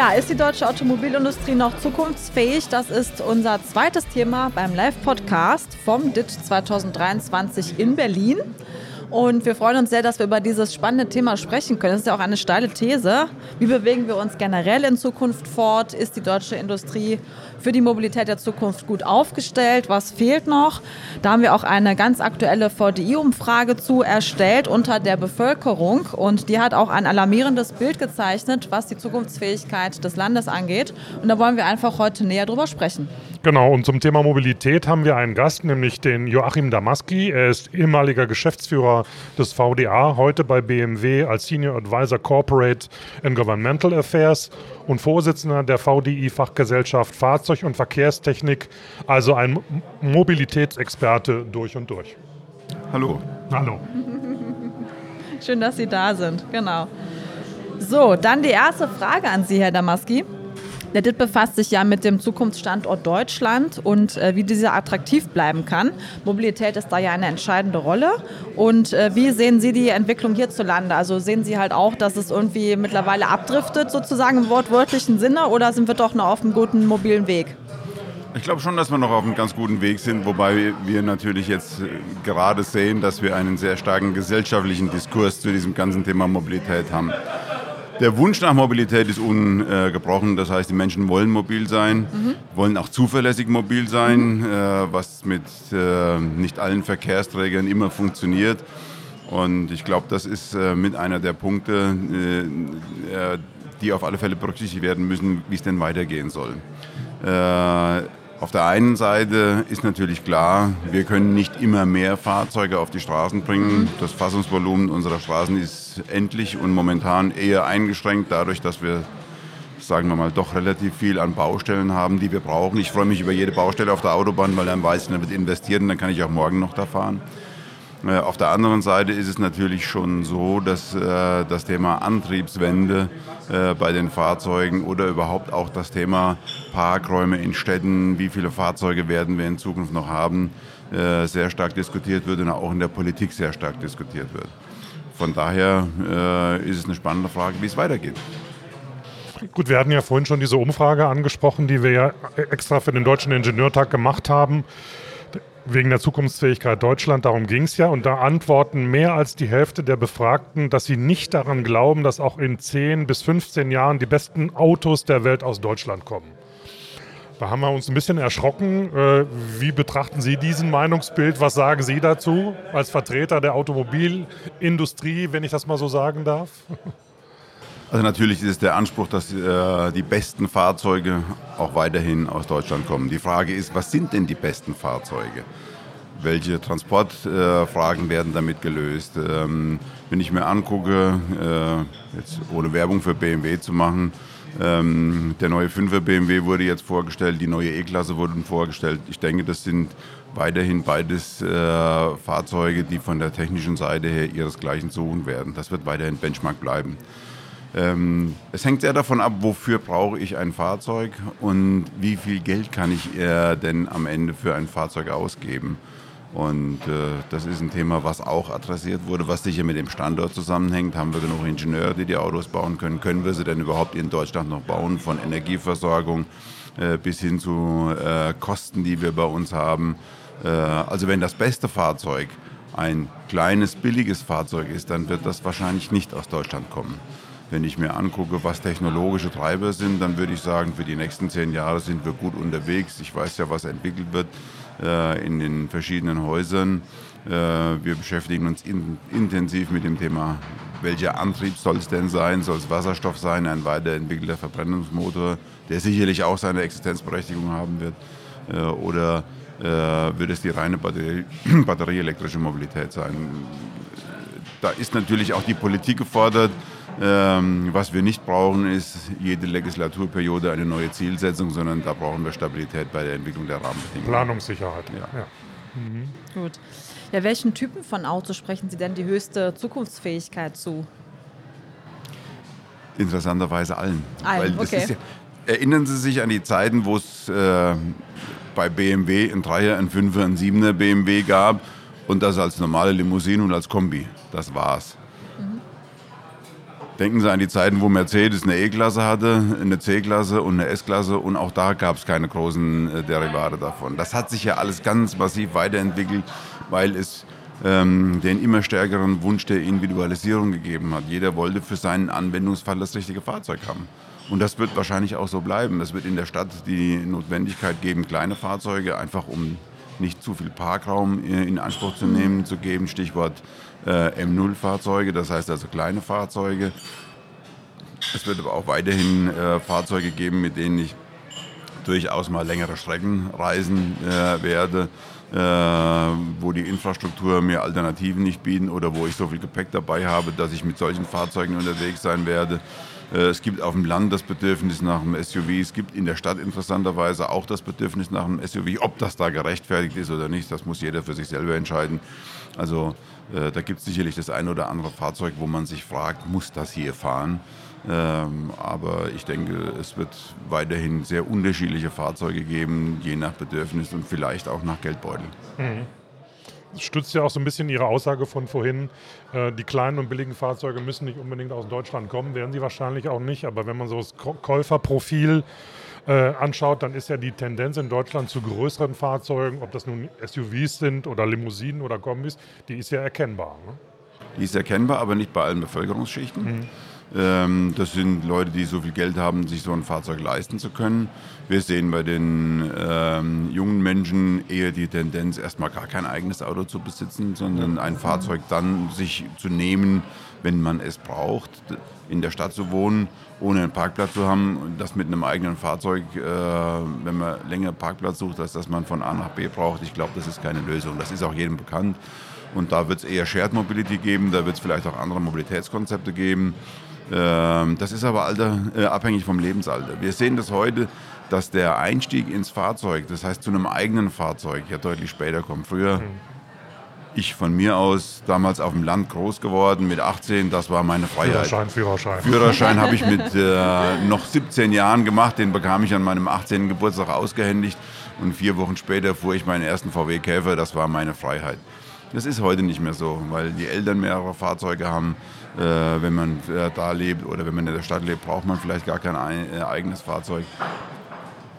Ja, ist die deutsche Automobilindustrie noch zukunftsfähig? Das ist unser zweites Thema beim Live-Podcast vom DIT 2023 in Berlin. Und wir freuen uns sehr, dass wir über dieses spannende Thema sprechen können. Das ist ja auch eine steile These. Wie bewegen wir uns generell in Zukunft fort? Ist die deutsche Industrie für die Mobilität der Zukunft gut aufgestellt? Was fehlt noch? Da haben wir auch eine ganz aktuelle VDI-Umfrage zu erstellt unter der Bevölkerung. Und die hat auch ein alarmierendes Bild gezeichnet, was die Zukunftsfähigkeit des Landes angeht. Und da wollen wir einfach heute näher drüber sprechen. Genau, und zum Thema Mobilität haben wir einen Gast, nämlich den Joachim Damaski. Er ist ehemaliger Geschäftsführer des VDA, heute bei BMW als Senior Advisor Corporate and Governmental Affairs und Vorsitzender der VDI-Fachgesellschaft Fahrzeug- und Verkehrstechnik, also ein Mobilitätsexperte durch und durch. Hallo. Hallo. Schön, dass Sie da sind, genau. So, dann die erste Frage an Sie, Herr Damaski. Der DIT befasst sich ja mit dem Zukunftsstandort Deutschland und äh, wie dieser attraktiv bleiben kann. Mobilität ist da ja eine entscheidende Rolle. Und äh, wie sehen Sie die Entwicklung hierzulande? Also sehen Sie halt auch, dass es irgendwie mittlerweile abdriftet, sozusagen im wortwörtlichen Sinne, oder sind wir doch noch auf einem guten mobilen Weg? Ich glaube schon, dass wir noch auf einem ganz guten Weg sind, wobei wir natürlich jetzt äh, gerade sehen, dass wir einen sehr starken gesellschaftlichen Diskurs zu diesem ganzen Thema Mobilität haben. Der Wunsch nach Mobilität ist ungebrochen. Das heißt, die Menschen wollen mobil sein, mhm. wollen auch zuverlässig mobil sein, mhm. äh, was mit äh, nicht allen Verkehrsträgern immer funktioniert. Und ich glaube, das ist äh, mit einer der Punkte, die auf alle Fälle berücksichtigt werden müssen, wie es denn weitergehen soll. Auf der einen Seite ist natürlich klar, wir können nicht immer mehr Fahrzeuge auf die Straßen bringen. Das Fassungsvolumen unserer Straßen ist endlich und momentan eher eingeschränkt, dadurch, dass wir, sagen wir mal, doch relativ viel an Baustellen haben, die wir brauchen. Ich freue mich über jede Baustelle auf der Autobahn, weil dann weiß ich, dann wird investiert und dann kann ich auch morgen noch da fahren. Äh, auf der anderen Seite ist es natürlich schon so, dass äh, das Thema Antriebswende äh, bei den Fahrzeugen oder überhaupt auch das Thema Parkräume in Städten, wie viele Fahrzeuge werden wir in Zukunft noch haben, äh, sehr stark diskutiert wird und auch in der Politik sehr stark diskutiert wird. Von daher äh, ist es eine spannende Frage, wie es weitergeht. Gut, wir hatten ja vorhin schon diese Umfrage angesprochen, die wir ja extra für den Deutschen Ingenieurtag gemacht haben wegen der Zukunftsfähigkeit Deutschland, darum ging es ja. Und da antworten mehr als die Hälfte der Befragten, dass sie nicht daran glauben, dass auch in 10 bis 15 Jahren die besten Autos der Welt aus Deutschland kommen. Da haben wir uns ein bisschen erschrocken. Äh, wie betrachten Sie diesen Meinungsbild? Was sagen Sie dazu als Vertreter der Automobilindustrie, wenn ich das mal so sagen darf? Also natürlich ist es der Anspruch, dass äh, die besten Fahrzeuge auch weiterhin aus Deutschland kommen. Die Frage ist, was sind denn die besten Fahrzeuge? Welche Transportfragen äh, werden damit gelöst? Ähm, wenn ich mir angucke, äh, jetzt ohne Werbung für BMW zu machen, ähm, der neue 5er BMW wurde jetzt vorgestellt, die neue E-Klasse wurde vorgestellt. Ich denke, das sind weiterhin beides äh, Fahrzeuge, die von der technischen Seite her ihresgleichen suchen werden. Das wird weiterhin Benchmark bleiben. Ähm, es hängt sehr davon ab, wofür brauche ich ein Fahrzeug und wie viel Geld kann ich denn am Ende für ein Fahrzeug ausgeben. Und äh, das ist ein Thema, was auch adressiert wurde, was sicher mit dem Standort zusammenhängt. Haben wir genug Ingenieure, die die Autos bauen können? Können wir sie denn überhaupt in Deutschland noch bauen? Von Energieversorgung äh, bis hin zu äh, Kosten, die wir bei uns haben. Äh, also wenn das beste Fahrzeug ein kleines, billiges Fahrzeug ist, dann wird das wahrscheinlich nicht aus Deutschland kommen. Wenn ich mir angucke, was technologische Treiber sind, dann würde ich sagen, für die nächsten zehn Jahre sind wir gut unterwegs. Ich weiß ja, was entwickelt wird äh, in den verschiedenen Häusern. Äh, wir beschäftigen uns in, intensiv mit dem Thema, welcher Antrieb soll es denn sein? Soll es Wasserstoff sein, ein weiterentwickelter Verbrennungsmotor, der sicherlich auch seine Existenzberechtigung haben wird? Äh, oder äh, wird es die reine Batterie, batterieelektrische Mobilität sein? Da ist natürlich auch die Politik gefordert, ähm, was wir nicht brauchen, ist jede Legislaturperiode eine neue Zielsetzung, sondern da brauchen wir Stabilität bei der Entwicklung der Rahmenbedingungen. Planungssicherheit. Ja. ja. Mhm. Gut. Ja, welchen Typen von Autos sprechen Sie denn die höchste Zukunftsfähigkeit zu? Interessanterweise allen. Allen, okay. Ja, erinnern Sie sich an die Zeiten, wo es äh, bei BMW ein Dreier, ein Fünfer, ein Siebener BMW gab und das als normale Limousine und als Kombi. Das war's. Denken Sie an die Zeiten, wo Mercedes eine E-Klasse hatte, eine C-Klasse und eine S-Klasse und auch da gab es keine großen äh, Derivate davon. Das hat sich ja alles ganz massiv weiterentwickelt, weil es ähm, den immer stärkeren Wunsch der Individualisierung gegeben hat. Jeder wollte für seinen Anwendungsfall das richtige Fahrzeug haben. Und das wird wahrscheinlich auch so bleiben. Es wird in der Stadt die Notwendigkeit geben, kleine Fahrzeuge, einfach um nicht zu viel Parkraum äh, in Anspruch zu nehmen, zu geben. Stichwort äh, M0-Fahrzeuge, das heißt also kleine Fahrzeuge. Es wird aber auch weiterhin äh, Fahrzeuge geben, mit denen ich durchaus mal längere Strecken reisen äh, werde, äh, wo die Infrastruktur mir Alternativen nicht bieten oder wo ich so viel Gepäck dabei habe, dass ich mit solchen Fahrzeugen unterwegs sein werde. Äh, es gibt auf dem Land das Bedürfnis nach einem SUV. Es gibt in der Stadt interessanterweise auch das Bedürfnis nach einem SUV. Ob das da gerechtfertigt ist oder nicht, das muss jeder für sich selber entscheiden. Also äh, da gibt es sicherlich das ein oder andere Fahrzeug, wo man sich fragt, muss das hier fahren? Ähm, aber ich denke, es wird weiterhin sehr unterschiedliche Fahrzeuge geben, je nach Bedürfnis und vielleicht auch nach Geldbeutel. Mhm. Das stützt ja auch so ein bisschen Ihre Aussage von vorhin, äh, die kleinen und billigen Fahrzeuge müssen nicht unbedingt aus Deutschland kommen, werden sie wahrscheinlich auch nicht. Aber wenn man so das Käuferprofil äh, anschaut, dann ist ja die Tendenz in Deutschland zu größeren Fahrzeugen, ob das nun SUVs sind oder Limousinen oder Kombis, die ist ja erkennbar. Ne? Die ist erkennbar, aber nicht bei allen Bevölkerungsschichten. Mhm. Ähm, das sind Leute, die so viel Geld haben, sich so ein Fahrzeug leisten zu können. Wir sehen bei den ähm, jungen Menschen eher die Tendenz, erstmal gar kein eigenes Auto zu besitzen, sondern ein Fahrzeug dann sich zu nehmen, wenn man es braucht, in der Stadt zu wohnen, ohne einen Parkplatz zu haben. Das mit einem eigenen Fahrzeug, äh, wenn man länger Parkplatz sucht, als dass man von A nach B braucht, ich glaube, das ist keine Lösung. Das ist auch jedem bekannt. Und da wird es eher Shared Mobility geben, da wird es vielleicht auch andere Mobilitätskonzepte geben. Ähm, das ist aber Alter, äh, abhängig vom Lebensalter. Wir sehen das heute, dass der Einstieg ins Fahrzeug, das heißt zu einem eigenen Fahrzeug, ja deutlich später kommt. Früher, mhm. ich von mir aus, damals auf dem Land groß geworden, mit 18, das war meine Freiheit. Führerschein, Führerschein. Führerschein habe ich mit äh, noch 17 Jahren gemacht, den bekam ich an meinem 18. Geburtstag ausgehändigt und vier Wochen später fuhr ich meinen ersten VW Käfer, das war meine Freiheit. Das ist heute nicht mehr so, weil die Eltern mehrere Fahrzeuge haben. Äh, wenn man äh, da lebt oder wenn man in der Stadt lebt, braucht man vielleicht gar kein äh, eigenes Fahrzeug.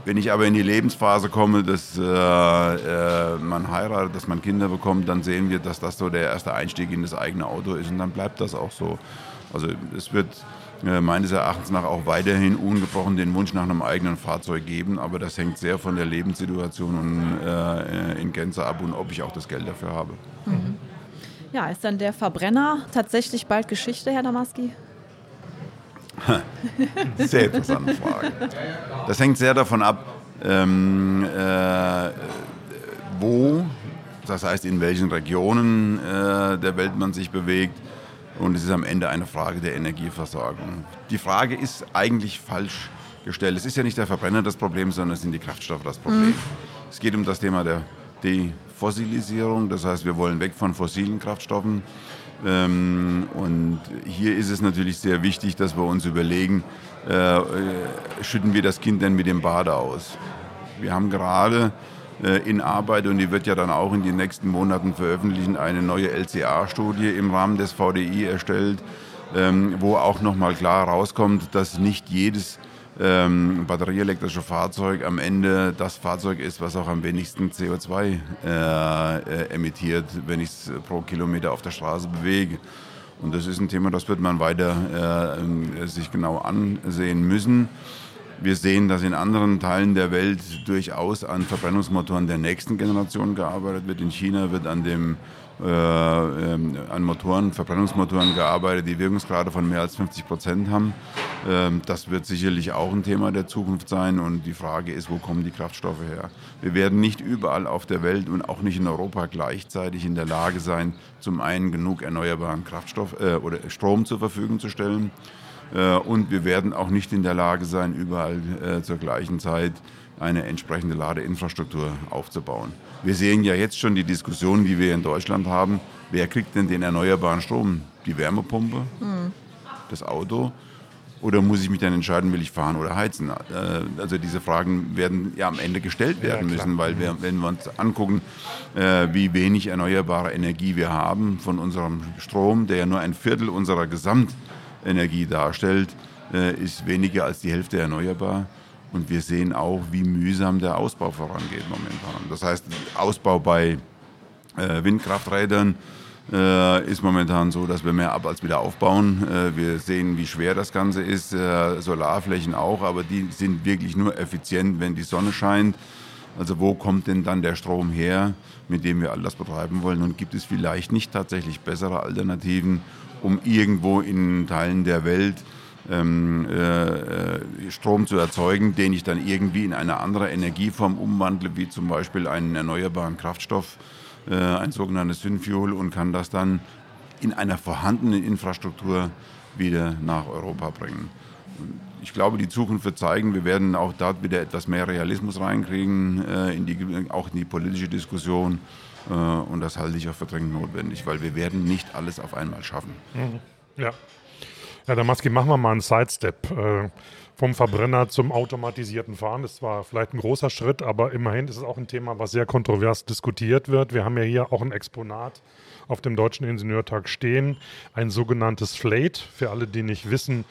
Wenn ich aber in die Lebensphase komme, dass äh, äh, man heiratet, dass man Kinder bekommt, dann sehen wir, dass das so der erste Einstieg in das eigene Auto ist und dann bleibt das auch so. Also es wird äh, meines Erachtens nach auch weiterhin ungebrochen den Wunsch nach einem eigenen Fahrzeug geben, aber das hängt sehr von der Lebenssituation und, in Gänze ab und ob ich auch das Geld dafür habe. Mhm. Ja, ist dann der Verbrenner tatsächlich bald Geschichte, Herr Damaski? sehr interessante Frage. Das hängt sehr davon ab, ähm, äh, wo, das heißt in welchen Regionen äh, der Welt man sich bewegt und es ist am Ende eine Frage der Energieversorgung. Die Frage ist eigentlich falsch gestellt. Es ist ja nicht der Verbrenner das Problem, sondern es sind die Kraftstoffe das Problem. Mhm. Es geht um das Thema der Defossilisierung, das heißt, wir wollen weg von fossilen Kraftstoffen. Ähm, und hier ist es natürlich sehr wichtig, dass wir uns überlegen, äh, äh schütten wir das Kind denn mit dem Bade aus? Wir haben gerade äh, in Arbeit und die wird ja dann auch in den nächsten Monaten veröffentlichen, eine neue LCA-Studie im Rahmen des VDI erstellt, ähm, wo auch nochmal klar rauskommt, dass nicht jedes ähm, batterieelektrische Fahrzeug am Ende das Fahrzeug ist, was auch am wenigsten CO2 äh, äh, emittiert, wenn ich es pro Kilometer auf der Straße bewege. Und das ist ein Thema, das wird man weiter äh, sich genau ansehen müssen. Wir sehen, dass in anderen Teilen der Welt durchaus an Verbrennungsmotoren der nächsten Generation gearbeitet wird. In China wird an, dem, äh, ähm, an Motoren, Verbrennungsmotoren gearbeitet, die Wirkungsgrade von mehr als 50 Prozent haben. Ähm, das wird sicherlich auch ein Thema der Zukunft sein. Und die Frage ist, wo kommen die Kraftstoffe her? Wir werden nicht überall auf der Welt und auch nicht in Europa gleichzeitig in der Lage sein, zum einen genug erneuerbaren Kraftstoff äh, oder Strom zur Verfügung zu stellen und wir werden auch nicht in der Lage sein, überall äh, zur gleichen Zeit eine entsprechende Ladeinfrastruktur aufzubauen. Wir sehen ja jetzt schon die Diskussion, die wir in Deutschland haben. Wer kriegt denn den erneuerbaren Strom? Die Wärmepumpe? Mhm. Das Auto? Oder muss ich mich dann entscheiden, will ich fahren oder heizen? Äh, also diese Fragen werden ja am Ende gestellt werden ja, müssen, weil wir, wenn wir uns angucken, wie wenig erneuerbare Energie wir haben von unserem Strom, der ja nur ein Viertel unserer Gesamt Energie darstellt, äh, ist weniger als die Hälfte erneuerbar. Und wir sehen auch, wie mühsam der Ausbau vorangeht momentan. Das heißt, Ausbau bei äh, Windkrafträdern äh, ist momentan so, dass wir mehr ab als wieder aufbauen. Wir sehen, wie schwer das Ganze ist. Solarflächen auch, aber die sind wirklich nur effizient, wenn die Sonne scheint. Also wo kommt denn dann der Strom her, mit dem wir all das betreiben wollen? Und gibt es vielleicht nicht tatsächlich bessere Alternativen, um irgendwo in Teilen der Welt ähm, äh, Strom zu erzeugen, den ich dann irgendwie in eine andere Energieform umwandle, wie zum Beispiel einen erneuerbaren Kraftstoff, äh, ein sogenanntes Synfuel und kann das dann in einer vorhandenen Infrastruktur wieder nach Europa bringen. Ich glaube, die Zukunft wird zeigen, wir werden auch dort wieder etwas mehr Realismus reinkriegen, äh, in die, auch in die politische Diskussion. Äh, und das halte ich auch für dringend notwendig, weil wir werden nicht alles auf einmal schaffen. Mhm. Ja. Ja, Damaski, machen wir mal einen Sidestep. Äh, vom Verbrenner zum automatisierten Fahren. Das war vielleicht ein großer Schritt, aber immerhin ist es auch ein Thema, was sehr kontrovers diskutiert wird. Wir haben ja hier auch ein Exponat auf dem Deutschen Ingenieurtag stehen, ein sogenanntes FLATE. Für alle, die nicht wissen,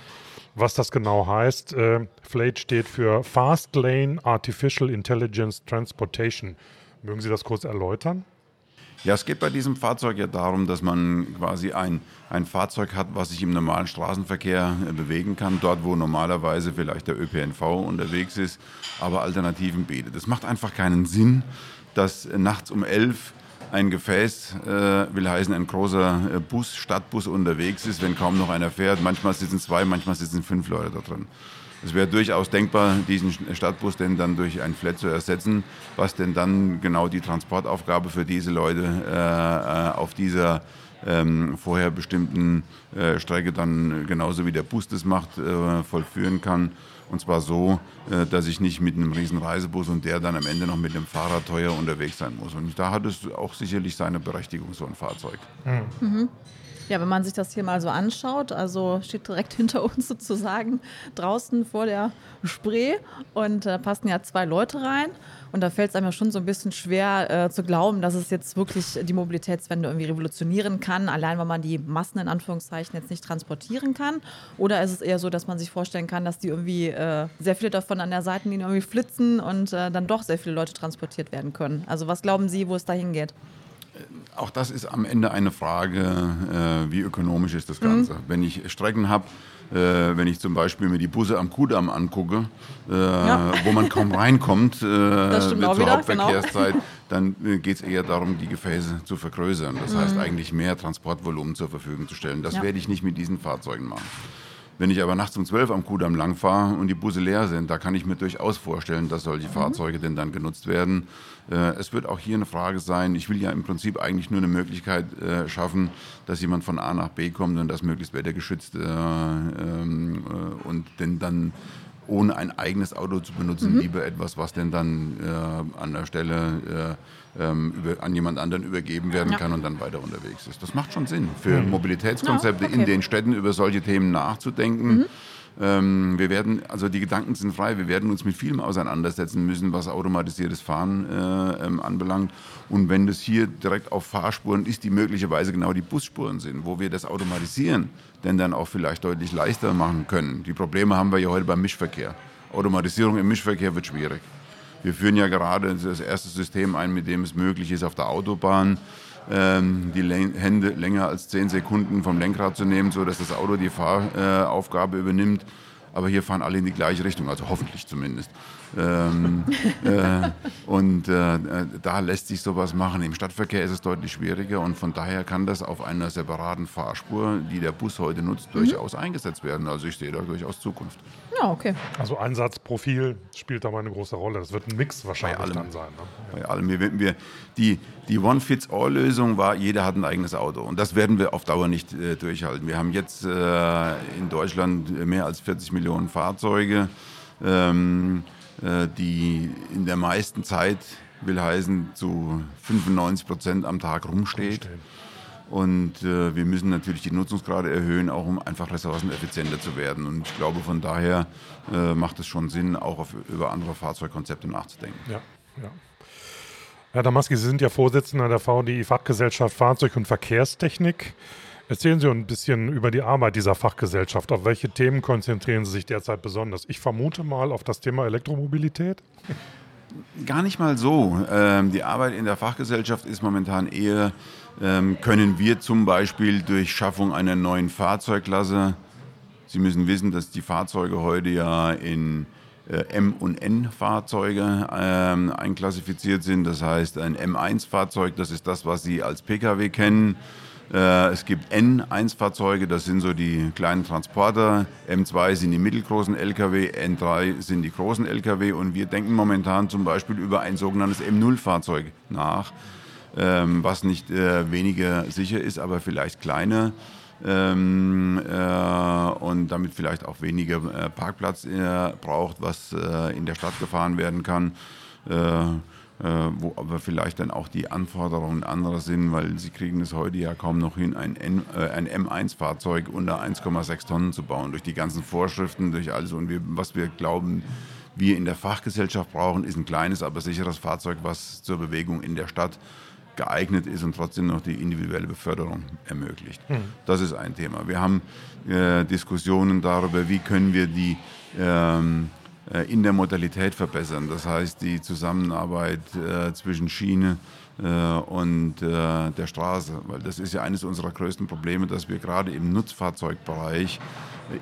was das genau heißt. Äh, FLATE steht für Fast Lane Artificial Intelligence Transportation. Mögen Sie das kurz erläutern? Ja, es geht bei diesem Fahrzeug ja darum, dass man quasi ein, ein Fahrzeug hat, was sich im normalen Straßenverkehr äh, bewegen kann, dort wo normalerweise vielleicht der ÖPNV unterwegs ist, aber Alternativen bietet. Es macht einfach keinen Sinn, dass nachts um elf ein Gefäß, äh, will heißen ein großer äh, Bus, Stadtbus unterwegs ist, wenn kaum noch einer fährt. Manchmal sitzen zwei, manchmal sitzen fünf Leute da drin. Es wäre durchaus denkbar, diesen Stadtbus denn dann durch ein Flat zu ersetzen, was denn dann genau die Transportaufgabe für diese Leute äh, äh, auf dieser ähm, vorher bestimmten äh, Strecke dann genauso wie der Bus das macht, äh, vollführen kann. Und zwar so, äh, dass ich nicht mit einem riesen Reisebus und der dann am Ende noch mit dem Fahrrad teuer unterwegs sein muss. Und da hat es auch sicherlich seine Berechtigung, so ein Fahrzeug. Mhm. Mhm. Ja, wenn man sich das hier mal so anschaut, also steht direkt hinter uns sozusagen draußen vor der Spree und da äh, passen ja zwei Leute rein. Und da fällt es einem ja schon so ein bisschen schwer äh, zu glauben, dass es jetzt wirklich die Mobilitätswende irgendwie revolutionieren kann, allein weil man die Massen in Anführungszeichen jetzt nicht transportieren kann. Oder ist es eher so, dass man sich vorstellen kann, dass die irgendwie äh, sehr viele davon an der Seitenlinie irgendwie flitzen und äh, dann doch sehr viele Leute transportiert werden können? Also was glauben Sie, wo es dahin geht? auch das ist am Ende eine Frage, äh, wie ökonomisch ist das Ganze. Mhm. Wenn ich Strecken habe, äh, wenn ich zum Beispiel mir die Busse am Kudamm angucke, äh, ja. wo man kaum reinkommt äh, zur wieder. Hauptverkehrszeit, genau. dann äh, geht es eher darum, die Gefäße zu vergrößern. Das mhm. heißt eigentlich mehr Transportvolumen zur Verfügung zu stellen. Das ja. werde ich nicht mit diesen Fahrzeugen machen. Wenn ich aber nachts um 12 am Kudamm langfahre und die Busse leer sind, da kann ich mir durchaus vorstellen, dass solche mhm. Fahrzeuge denn dann genutzt werden. Äh, es wird auch hier eine Frage sein, ich will ja im Prinzip eigentlich nur eine Möglichkeit äh, schaffen, dass jemand von A nach B kommt und das möglichst wettergeschützt äh, ähm, äh, und denn dann ohne ein eigenes Auto zu benutzen, mhm. lieber etwas, was denn dann äh, an der Stelle äh, ähm, über, an jemand anderen übergeben werden ja. kann und dann weiter unterwegs ist. Das macht schon Sinn, für mhm. Mobilitätskonzepte no, okay. in den Städten über solche Themen nachzudenken. Ähm, wir werden, also die Gedanken sind frei, wir werden uns mit vielem auseinandersetzen müssen, was automatisiertes Fahren äh, ähm, anbelangt. Und wenn das hier direkt auf Fahrspuren ist, die möglicherweise genau die Busspuren sind, wo wir das automatisieren, denn dann auch vielleicht deutlich leichter machen können. Die Probleme haben wir ja heute beim Mischverkehr. Automatisierung im Mischverkehr wird schwierig. Wir führen ja gerade das erste System ein, mit dem es möglich ist, auf der Autobahn die Hände länger als zehn Sekunden vom Lenkrad zu nehmen, sodass das Auto die Fahraufgabe übernimmt. Aber hier fahren alle in die gleiche Richtung, also hoffentlich zumindest. Ähm, äh, und äh, da lässt sich sowas machen. Im Stadtverkehr ist es deutlich schwieriger und von daher kann das auf einer separaten Fahrspur, die der Bus heute nutzt, mhm. durchaus eingesetzt werden. Also ich sehe da durchaus Zukunft. Ja, okay. Also Einsatzprofil spielt dabei eine große Rolle. Das wird ein Mix wahrscheinlich allem, dann sein. Ne? Bei allem. Wir, wir, die die One-Fits-All-Lösung war, jeder hat ein eigenes Auto. Und das werden wir auf Dauer nicht äh, durchhalten. Wir haben jetzt äh, in Deutschland mehr als 40 Millionen Fahrzeuge. Ähm, äh, die in der meisten Zeit, will heißen, zu 95 Prozent am Tag rumsteht. Und äh, wir müssen natürlich die Nutzungsgrade erhöhen, auch um einfach ressourceneffizienter zu werden. Und ich glaube, von daher äh, macht es schon Sinn, auch auf, über andere Fahrzeugkonzepte nachzudenken. Ja, ja. Herr Damaski, Sie sind ja Vorsitzender der VDI Fachgesellschaft Fahrzeug- und Verkehrstechnik. Erzählen Sie ein bisschen über die Arbeit dieser Fachgesellschaft. Auf welche Themen konzentrieren Sie sich derzeit besonders? Ich vermute mal auf das Thema Elektromobilität. Gar nicht mal so. Ähm, die Arbeit in der Fachgesellschaft ist momentan eher, ähm, können wir zum Beispiel durch Schaffung einer neuen Fahrzeugklasse, Sie müssen wissen, dass die Fahrzeuge heute ja in äh, M- und N-Fahrzeuge ähm, einklassifiziert sind. Das heißt, ein M1-Fahrzeug, das ist das, was Sie als Pkw kennen. Äh, es gibt N1-Fahrzeuge, das sind so die kleinen Transporter. M2 sind die mittelgroßen Lkw, N3 sind die großen Lkw. Und wir denken momentan zum Beispiel über ein sogenanntes M0-Fahrzeug nach, ähm, was nicht äh, weniger sicher ist, aber vielleicht kleiner. Ähm, äh, und damit vielleicht auch weniger äh, Parkplatz äh, braucht, was äh, in der Stadt gefahren werden kann. Äh, wo aber vielleicht dann auch die Anforderungen anderer sind, weil sie kriegen es heute ja kaum noch hin, ein, N, äh, ein M1-Fahrzeug unter 1,6 Tonnen zu bauen. Durch die ganzen Vorschriften, durch alles und wir, was wir glauben, wir in der Fachgesellschaft brauchen, ist ein kleines, aber sicheres Fahrzeug, was zur Bewegung in der Stadt geeignet ist und trotzdem noch die individuelle Beförderung ermöglicht. Mhm. Das ist ein Thema. Wir haben äh, Diskussionen darüber, wie können wir die ähm, äh, in der Modalität verbessern. Das heißt, die Zusammenarbeit äh, zwischen Schiene äh, und der Straße, weil das ist ja eines unserer größten Probleme, dass wir gerade im Nutzfahrzeugbereich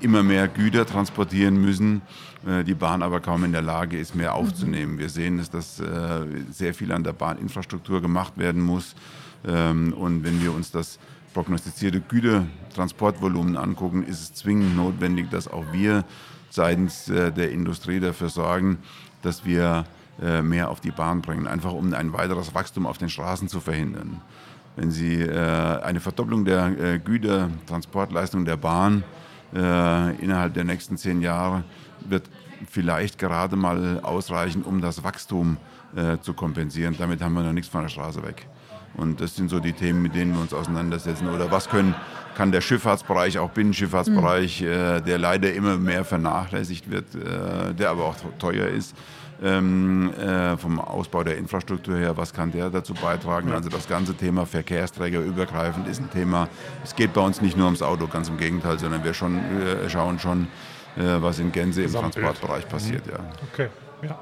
immer mehr Güter transportieren müssen, die Bahn aber kaum in der Lage ist, mehr aufzunehmen. Wir sehen, dass sehr viel an der Bahninfrastruktur gemacht werden muss. Ähm, und wenn wir uns das prognostizierte Gütertransportvolumen angucken, ist es zwingend notwendig, dass auch wir seitens äh, der Industrie dafür sorgen, dass wir äh, mehr auf die Bahn bringen, einfach um ein weiteres Wachstum auf den Straßen zu verhindern. Wenn Sie äh, eine Verdopplung der Gütertransportleistung der Bahn innerhalb der nächsten zehn Jahre wird vielleicht gerade mal ausreichen, um das Wachstum zu kompensieren. Damit haben wir noch nichts von der Straße weg. Und das sind so die Themen, mit denen wir uns auseinandersetzen. Oder was können, kann der Schifffahrtsbereich, auch Binnenschifffahrtsbereich, mhm. äh, der leider immer mehr vernachlässigt wird, äh, der aber auch teuer ist, ähm, äh, vom Ausbau der Infrastruktur her, was kann der dazu beitragen? Also das ganze Thema Verkehrsträger übergreifend ist ein Thema. Es geht bei uns nicht nur ums Auto, ganz im Gegenteil, sondern wir schon, äh, schauen schon, äh, was in Gänze im Transportbereich passiert. Mhm. Ja. Okay, ja.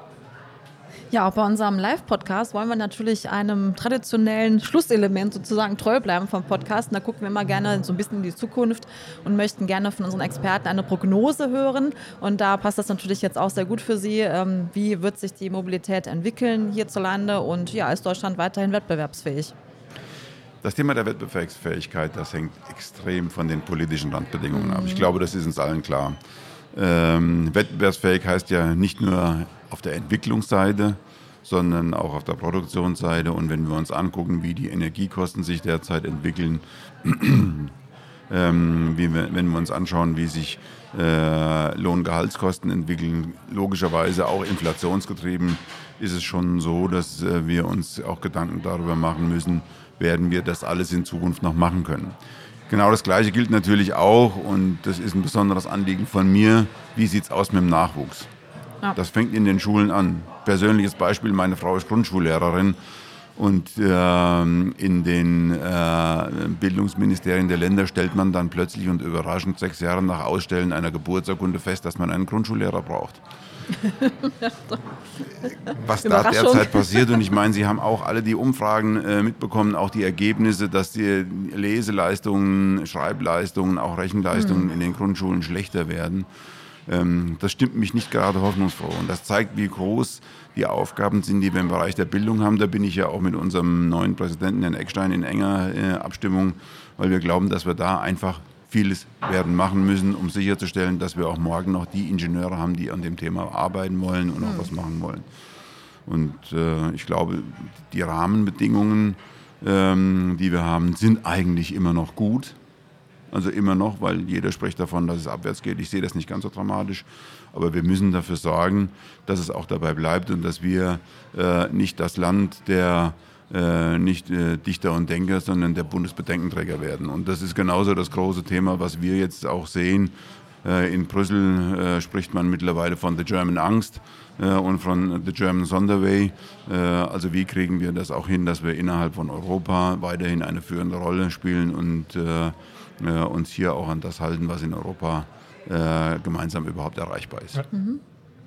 Ja, auch bei unserem Live-Podcast wollen wir natürlich einem traditionellen Schlusselement sozusagen treu bleiben vom Podcast. Und da gucken wir immer gerne so ein bisschen in die Zukunft und möchten gerne von unseren Experten eine Prognose hören. Und da passt das natürlich jetzt auch sehr gut für Sie. Ähm, wie wird sich die Mobilität entwickeln hierzulande und ja, ist Deutschland weiterhin wettbewerbsfähig? Das Thema der Wettbewerbsfähigkeit, das hängt extrem von den politischen Randbedingungen ab. Ich mhm. glaube, das ist uns allen klar. Ähm, wettbewerbsfähig heißt ja nicht nur auf der Entwicklungsseite, sondern auch auf der Produktionsseite. Und wenn wir uns angucken, wie die Energiekosten sich derzeit entwickeln, ähm, wir, wenn wir uns anschauen, wie sich äh, Lohngehaltskosten entwickeln, logischerweise auch inflationsgetrieben, ist es schon so, dass äh, wir uns auch Gedanken darüber machen müssen, werden wir das alles in Zukunft noch machen können. Genau das Gleiche gilt natürlich auch, und das ist ein besonderes Anliegen von mir, wie sieht es aus mit dem Nachwuchs? Ja. Das fängt in den Schulen an. Persönliches Beispiel, meine Frau ist Grundschullehrerin und äh, in den äh, Bildungsministerien der Länder stellt man dann plötzlich und überraschend sechs Jahre nach Ausstellen einer Geburtsurkunde fest, dass man einen Grundschullehrer braucht. Was da derzeit passiert. Und ich meine, Sie haben auch alle die Umfragen äh, mitbekommen, auch die Ergebnisse, dass die Leseleistungen, Schreibleistungen, auch Rechenleistungen mhm. in den Grundschulen schlechter werden. Ähm, das stimmt mich nicht gerade hoffnungsfroh. Und das zeigt, wie groß die Aufgaben sind, die wir im Bereich der Bildung haben. Da bin ich ja auch mit unserem neuen Präsidenten, Herrn Eckstein, in enger äh, Abstimmung, weil wir glauben, dass wir da einfach vieles werden machen müssen, um sicherzustellen, dass wir auch morgen noch die Ingenieure haben, die an dem Thema arbeiten wollen und auch hm. was machen wollen. Und äh, ich glaube, die Rahmenbedingungen, ähm, die wir haben, sind eigentlich immer noch gut. Also immer noch, weil jeder spricht davon, dass es abwärts geht. Ich sehe das nicht ganz so dramatisch. Aber wir müssen dafür sorgen, dass es auch dabei bleibt und dass wir äh, nicht das Land der äh, nicht äh, Dichter und Denker, sondern der Bundesbedenkenträger werden. Und das ist genauso das große Thema, was wir jetzt auch sehen. Äh, in Brüssel äh, spricht man mittlerweile von The German Angst äh, und von The German Sonderway. also wie kriegen wir das auch hin, dass wir innerhalb von Europa weiterhin eine führende Rolle spielen und uns hier auch an das halten, was in Europa äh, gemeinsam überhaupt erreichbar ist. Ja.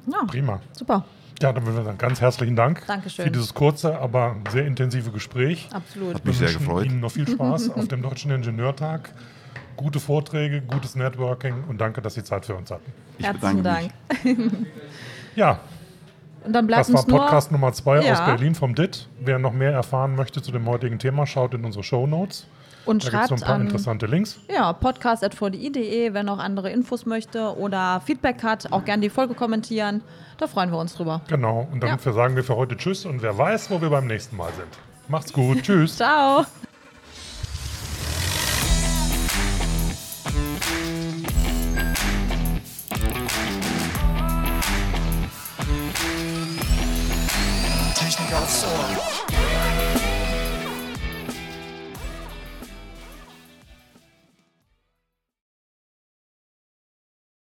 Ja, Prima. super. Ja, dann würde ich sagen, ganz herzlichen Dank Dankeschön. für dieses kurze, aber sehr intensive Gespräch. Absolut. Hat mich Wir sehr wünschen gefreut. Ihnen noch viel Spaß auf dem Deutschen Ingenieurtag. Gute Vorträge, gutes Networking und danke, dass Sie Zeit für uns hatten. Ich Herzlichen Dank. mich. Ja, Und dann bleibt das war uns nur Podcast Nummer zwei Ja. aus Berlin vom DIT. Wer noch mehr erfahren möchte zu dem heutigen Thema, schaut in unsere Show Notes. Und Da es so ein schreibt paar an interessante Links. ja, podcast.vdi.de, wer noch andere Infos möchte oder Feedback hat, auch gerne die Folge kommentieren. Da freuen wir uns drüber. Genau. Und dann Ja. sagen wir für heute Tschüss und wer weiß, wo wir beim nächsten Mal sind. Macht's gut. Tschüss. Ciao. Technik aufs Ohr.